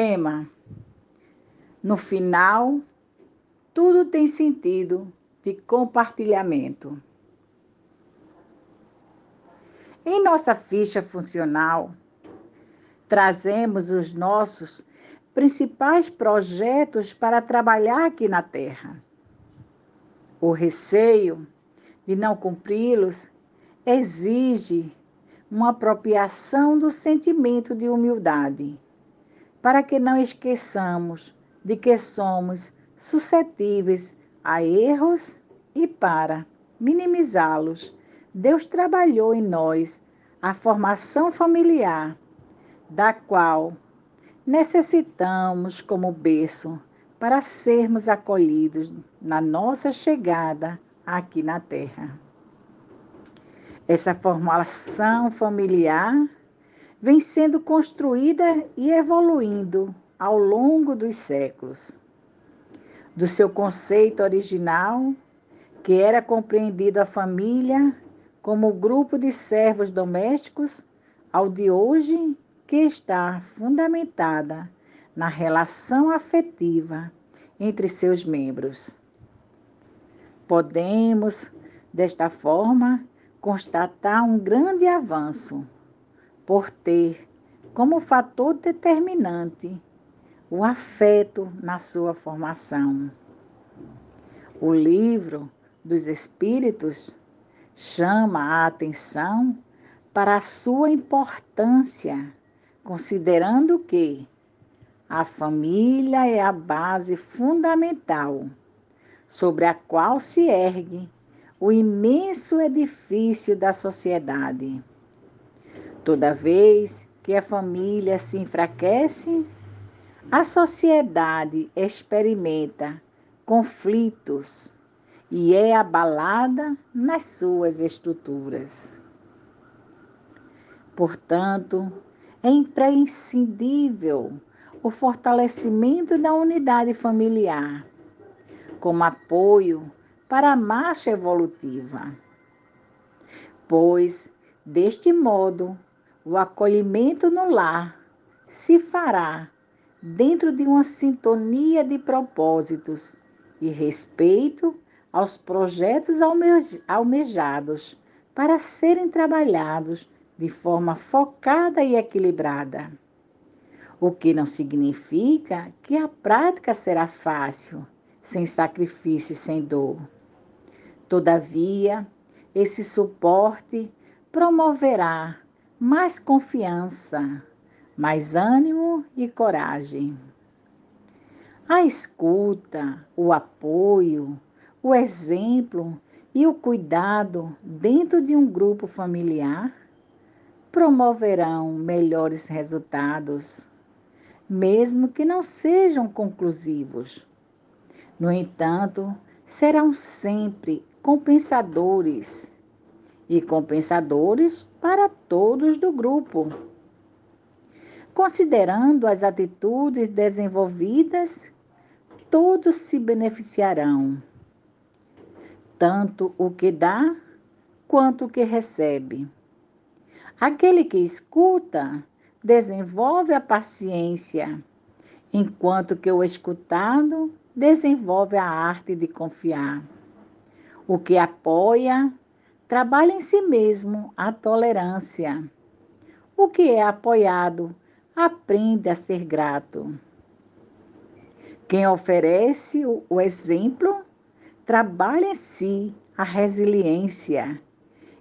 Tema: No final, tudo tem sentido de compartilhamento. Em nossa ficha funcional, trazemos os nossos principais projetos para trabalhar aqui na Terra. O receio de não cumpri-los exige uma apropriação do sentimento de humildade, para que não esqueçamos de que somos suscetíveis a erros e para minimizá-los, Deus trabalhou em nós a formação familiar, da qual necessitamos como berço para sermos acolhidos na nossa chegada aqui na Terra. Essa formação familiar vem sendo construída e evoluindo ao longo dos séculos. Do seu conceito original, que era compreendido a família como grupo de servos domésticos, ao de hoje, que está fundamentada na relação afetiva entre seus membros. Podemos, desta forma, constatar um grande avanço, por ter como fator determinante o afeto na sua formação. O livro dos Espíritos chama a atenção para a sua importância, considerando que a família é a base fundamental sobre a qual se ergue o imenso edifício da sociedade. Toda vez que a família se enfraquece, a sociedade experimenta conflitos e é abalada nas suas estruturas. Portanto, é imprescindível o fortalecimento da unidade familiar, como apoio para a marcha evolutiva. Pois, deste modo, o acolhimento no lar se fará dentro de uma sintonia de propósitos e respeito aos projetos almejados para serem trabalhados de forma focada e equilibrada o que não significa que a prática será fácil, sem sacrifício e sem dor. Todavia, esse suporte promoverá mais confiança, mais ânimo e coragem. A escuta, o apoio, o exemplo e o cuidado dentro de um grupo familiar promoverão melhores resultados mesmo que não sejam conclusivos. No entanto, serão sempre compensadores e compensadores para todos do grupo. Considerando as atitudes desenvolvidas, todos se beneficiarão, tanto o que dá quanto o que recebe. Aquele que escuta desenvolve a paciência, enquanto que o escutado desenvolve a arte de confiar. O que apoia trabalha em si mesmo a tolerância. O que é apoiado aprende a ser grato. Quem oferece o exemplo trabalha em si a resiliência.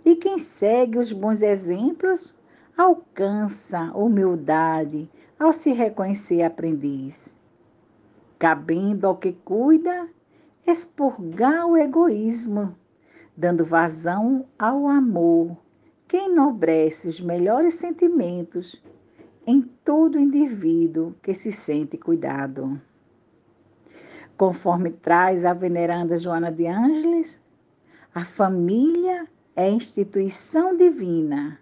E quem segue os bons exemplos alcança humildade ao se reconhecer aprendiz. Cabendo ao que cuida, expurgar o egoísmo, dando vazão ao amor, que enobrece os melhores sentimentos em todo indivíduo que se sente cuidado. Conforme traz a veneranda Joana de Ângeles, a família é instituição divina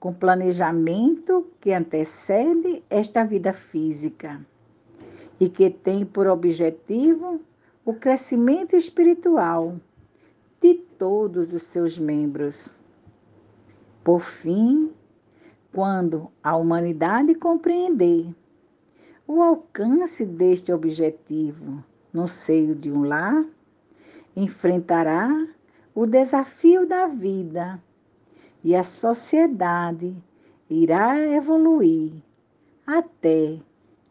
com planejamento que antecede esta vida física e que tem por objetivo o crescimento espiritual de todos os seus membros. Por fim, quando a humanidade compreender o alcance deste objetivo no seio de um lar, enfrentará o desafio da vida e a sociedade irá evoluir até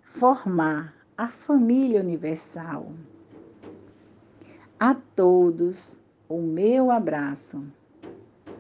formar a família universal. A todos o meu abraço.